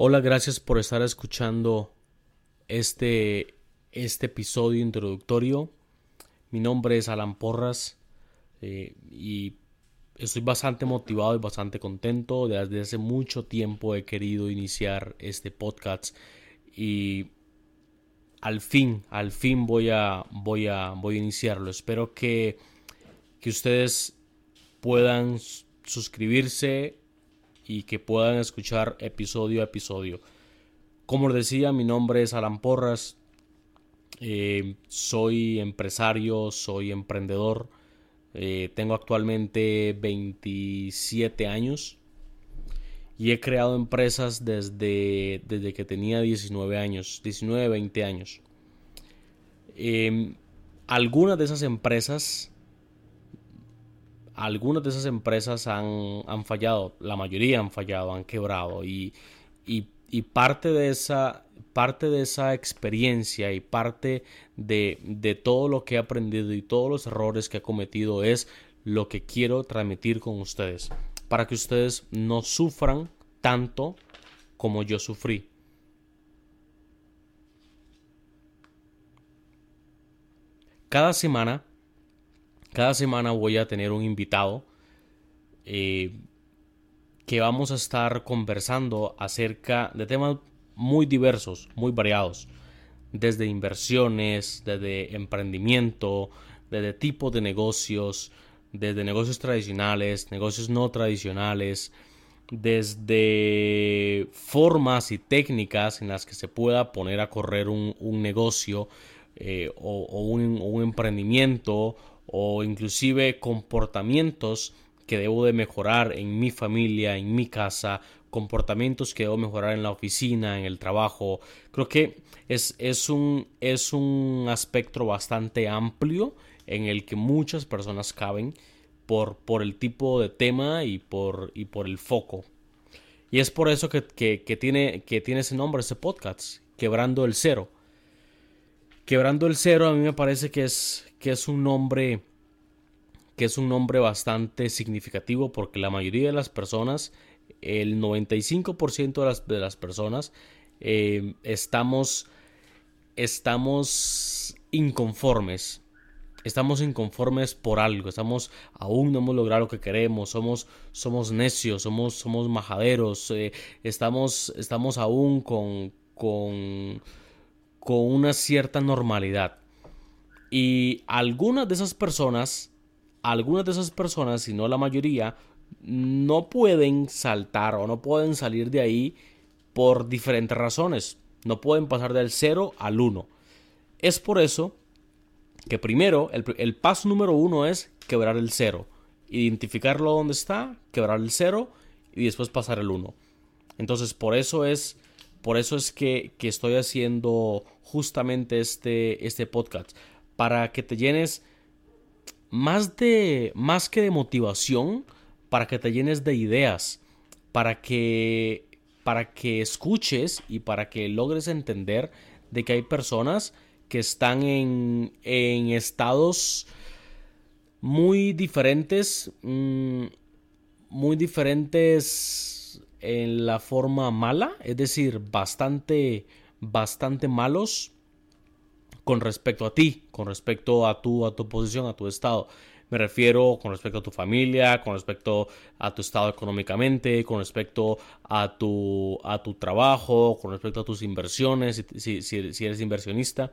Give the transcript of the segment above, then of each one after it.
Hola, gracias por estar escuchando este, este episodio introductorio. Mi nombre es Alan Porras eh, y estoy bastante motivado y bastante contento. Desde hace mucho tiempo he querido iniciar este podcast y al fin, al fin voy a, voy a, voy a iniciarlo. Espero que, que ustedes puedan suscribirse y que puedan escuchar episodio a episodio. Como les decía, mi nombre es Alan Porras, eh, soy empresario, soy emprendedor, eh, tengo actualmente 27 años y he creado empresas desde, desde que tenía 19 años, 19, 20 años. Em, algunas de esas empresas algunas de esas empresas han, fallado, la mayoría han fallado, han quebrado y, parte, de esa, parte de esa experiencia y parte de, de todo lo que he aprendido y todos los errores que he cometido es lo que quiero transmitir con ustedes para que ustedes no sufran tanto como yo sufrí. Cada semana cada semana voy a tener un invitado eh, que vamos a estar conversando acerca de temas muy diversos, muy variados, desde inversiones, desde emprendimiento, desde tipo de negocios, desde negocios tradicionales, negocios no tradicionales, desde formas y técnicas en las que se pueda poner a correr un, negocio eh, o, un, emprendimiento o inclusive comportamientos que debo de mejorar en mi familia, en mi casa, comportamientos que debo mejorar en la oficina, en el trabajo. Creo que es, es, un, es un aspecto bastante amplio en el que muchas personas caben por, por el tipo de tema y por, y por el foco. Y es por eso que, tiene, que tiene ese nombre, ese podcast, Quebrando el Cero. Quebrando el Cero a mí me parece que es, que es un nombre que es un nombre bastante significativo porque la mayoría de las personas, el 95% de las, de las personas, eh, estamos, estamos inconformes. Estamos inconformes por algo, estamos aún no hemos logrado lo que queremos, somos, somos necios, somos, somos majaderos, eh, estamos, estamos aún con, con, con una cierta normalidad. Y algunas de esas personas, algunas de esas personas, si no la mayoría, no pueden saltar o no pueden salir de ahí por diferentes razones. No pueden pasar del 0 al 1. Es por eso que primero, el, paso número uno es quebrar el 0. Identificarlo donde está, quebrar el 0 y después pasar el 1. Entonces, por eso es, por eso es que, que estoy haciendo justamente este, este podcast para que te llenes más de más que de motivación, para que te llenes de ideas, para que para que escuches y para que logres entender de que hay personas que están en, en estados muy diferentes, mm, muy diferentes en la forma mala, es decir, bastante, bastante malos con respecto a ti, con respecto a tu, a tu posición, a tu estado. Me refiero con respecto a tu familia, con respecto a tu estado económicamente, con respecto a tu, a tu trabajo, con respecto a tus inversiones, si, eres inversionista,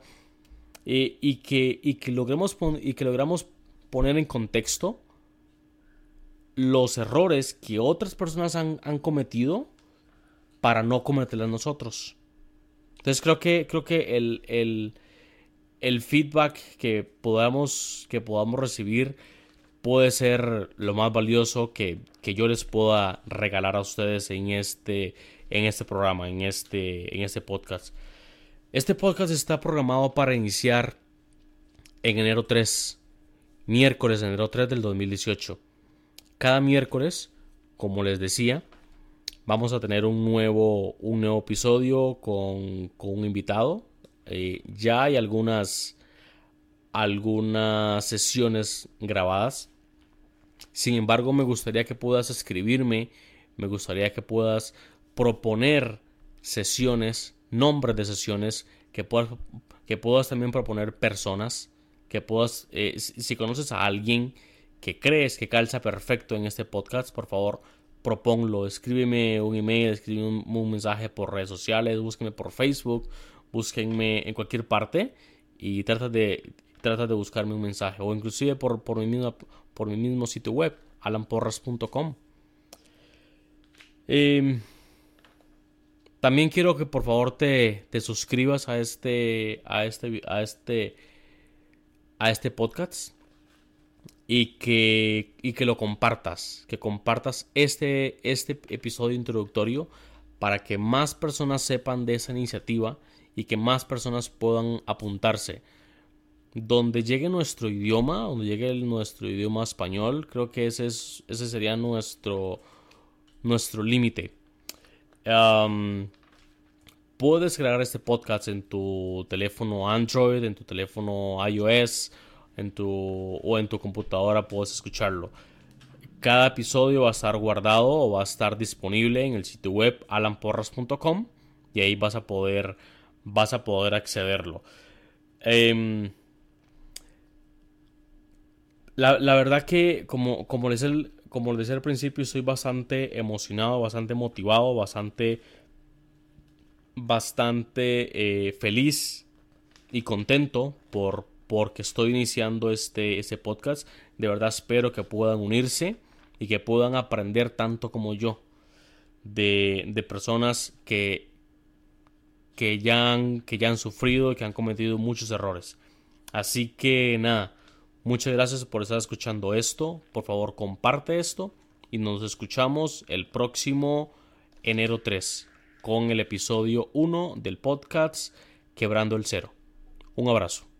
y, que, y, que logremos y que logramos poner en contexto los errores que otras personas han, han cometido para no cometerlos nosotros. Entonces creo que, creo que el, el el feedback que podamos, que podamos recibir puede ser lo más valioso que, yo les pueda regalar a ustedes en este, en este programa, en este, en este podcast. Este podcast está programado para iniciar en enero 3, miércoles enero 3 del 2018. Cada miércoles, como les decía, vamos a tener un nuevo, un nuevo episodio con, con un invitado eh, ya hay algunas, algunas sesiones grabadas. Sin embargo, me gustaría que puedas escribirme, me gustaría que puedas proponer sesiones, nombres de sesiones, que puedas, que puedas también proponer personas, que puedas, eh, si conoces a alguien que crees que calza perfecto en este podcast, por favor, proponlo. Escríbeme un email, escríbeme un, mensaje por redes sociales, búsqueme por Facebook, búsquenme en cualquier parte y trata de, trata de buscarme un mensaje o inclusive por, por, mi, mismo, por mi mismo sitio web, alanporras.com. Em, también quiero que por favor te, te suscribas a este, a este, a este, a este podcast y que, y que lo compartas, que compartas este, este episodio introductorio para que más personas sepan de esa iniciativa y que más personas puedan apuntarse. Donde llegue nuestro idioma, donde llegue nuestro idioma español, creo que ese, es, ese sería nuestro, nuestro límite. puedes crear este podcast en tu teléfono Android, en tu teléfono iOS, en tu, o en tu computadora puedes escucharlo. Cada episodio va a estar guardado o va a estar disponible en el sitio web alanporras.com y ahí vas a poder, vas a poder accederlo. Em, la, verdad que, como, como, les les decía al principio, estoy bastante emocionado, bastante motivado, bastante, bastante eh, feliz y contento por, porque estoy iniciando este, este podcast. De verdad espero que puedan unirse y que puedan aprender tanto como yo de, de personas que, que, ya han, que ya han sufrido y que han cometido muchos errores. Así que nada, muchas gracias por estar escuchando esto. Por favor, comparte esto y nos escuchamos el próximo enero 3 con el episodio 1 del podcast Quebrando el Cero. Un abrazo.